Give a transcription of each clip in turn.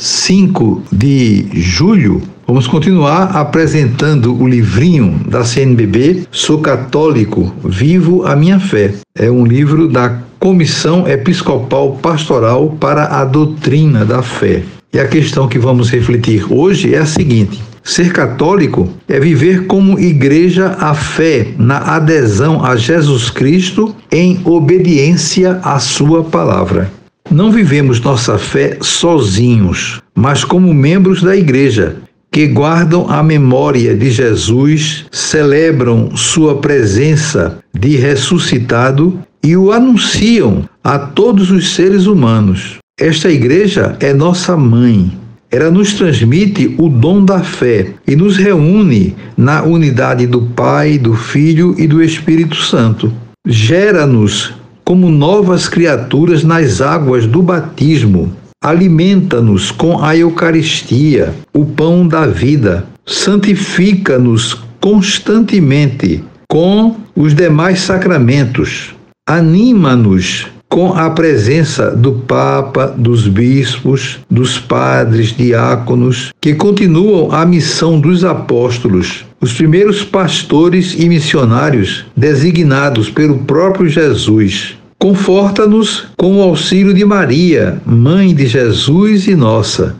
5 de julho, vamos continuar apresentando o livrinho da CNBB Sou Católico, Vivo a Minha Fé. É um livro da Comissão Episcopal Pastoral para a Doutrina da Fé. E a questão que vamos refletir hoje é a seguinte: Ser católico é viver como igreja a fé na adesão a Jesus Cristo em obediência à Sua palavra. Não vivemos nossa fé sozinhos, mas como membros da igreja, que guardam a memória de Jesus, celebram sua presença de ressuscitado e o anunciam a todos os seres humanos. Esta igreja é nossa mãe. Ela nos transmite o dom da fé e nos reúne na unidade do Pai, do Filho e do Espírito Santo. Gera-nos como novas criaturas nas águas do batismo. Alimenta-nos com a Eucaristia, o pão da vida. Santifica-nos constantemente com os demais sacramentos. Anima-nos com a presença do Papa, dos bispos, dos padres, diáconos, que continuam a missão dos apóstolos, os primeiros pastores e missionários designados pelo próprio Jesus. Conforta-nos com o auxílio de Maria, mãe de Jesus e nossa,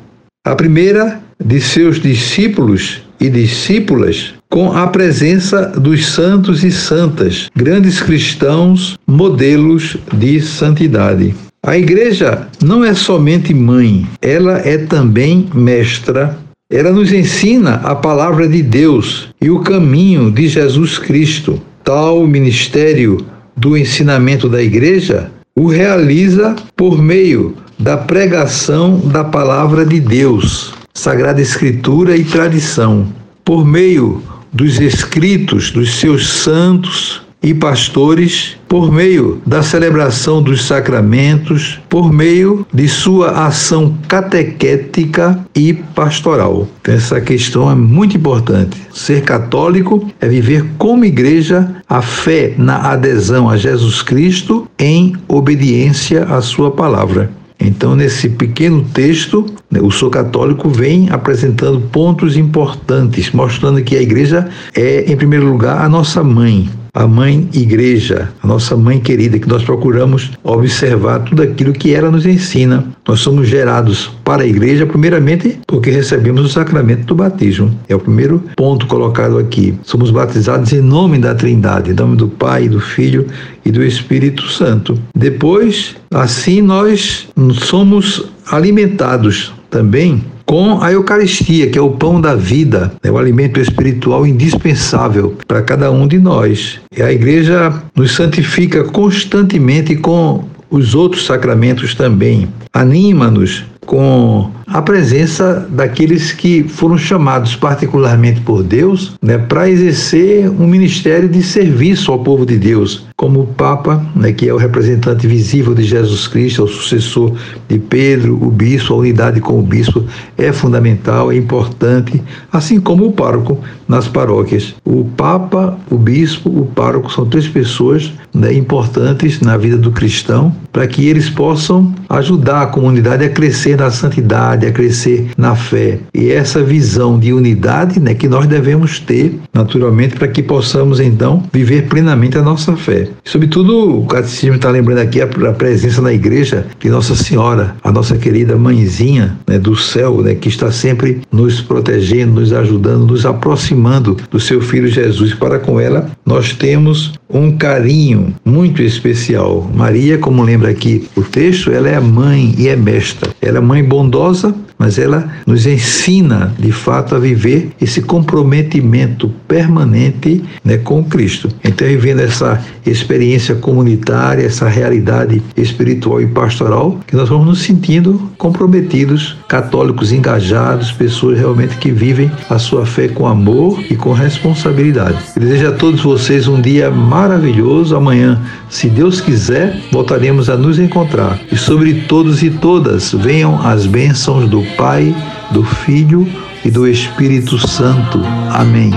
a primeira de seus discípulos e discípulas, com a presença dos santos e santas, grandes cristãos, modelos de santidade. A igreja não é somente mãe, ela é também mestra. Ela nos ensina a palavra de Deus e o caminho de Jesus Cristo. Tal ministério do ensinamento da igreja o realiza por meio da pregação da palavra de Deus, Sagrada Escritura e tradição, por meio dos escritos dos seus santos e pastores, por meio da celebração dos sacramentos, por meio de sua ação catequética e pastoral. Então, essa questão é muito importante. Ser católico é viver como igreja a fé na adesão a Jesus Cristo em obediência à sua palavra. Então, nesse pequeno texto, né, o Sou Católico vem apresentando pontos importantes, mostrando que a igreja é, em primeiro lugar, a nossa mãe, a mãe igreja, a nossa mãe querida, que nós procuramos observar tudo aquilo que ela nos ensina. Nós somos gerados para a igreja, primeiramente porque recebemos o sacramento do batismo. É o primeiro ponto colocado aqui. Somos batizados em nome da Trindade, em nome do Pai, do Filho e do Espírito Santo. Depois, assim nós somos alimentados também com a Eucaristia, que é o pão da vida, é o alimento espiritual indispensável para cada um de nós. E a igreja nos santifica constantemente com os outros sacramentos também. Anima-nos com a presença daqueles que foram chamados particularmente por Deus né, para exercer um ministério de serviço ao povo de Deus, como o Papa, né, que é o representante visível de Jesus Cristo, é o sucessor de Pedro, o bispo, a unidade com o bispo é fundamental, é importante, assim como o pároco nas paróquias. O Papa, o bispo, o pároco são três pessoas né, importantes na vida do cristão para que eles possam ajudar a comunidade a crescer na santidade, a crescer na fé. E essa visão de unidade né, que nós devemos ter, naturalmente, para que possamos então viver plenamente a nossa fé. Sobretudo, o Catecismo está lembrando aqui a, a, presença na igreja de Nossa Senhora, a nossa querida mãezinha né, do céu, né, que está sempre nos protegendo, nos ajudando, nos aproximando do seu Filho Jesus. Para com ela, nós temos um carinho muito especial. Maria, como lembra aqui o texto, ela é mãe e é mestra. Ela é mãe bondosa, mas ela nos ensina, de fato, a viver esse comprometimento permanente né, com Cristo. Então, vivendo essa experiência comunitária, essa realidade espiritual e pastoral, que nós vamos nos sentindo comprometidos, católicos engajados, pessoas realmente que vivem a sua fé com amor e com responsabilidade. Eu desejo a todos vocês um dia maravilhoso. Amanhã, se Deus quiser, voltaremos a nos encontrar. E sobre todos e todas venham as bênçãos do Pai, do Filho e do Espírito Santo. Amém.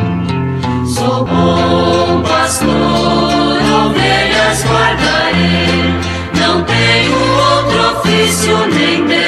Sou bom pastor, ovelhas guardarei, não tenho outro ofício nem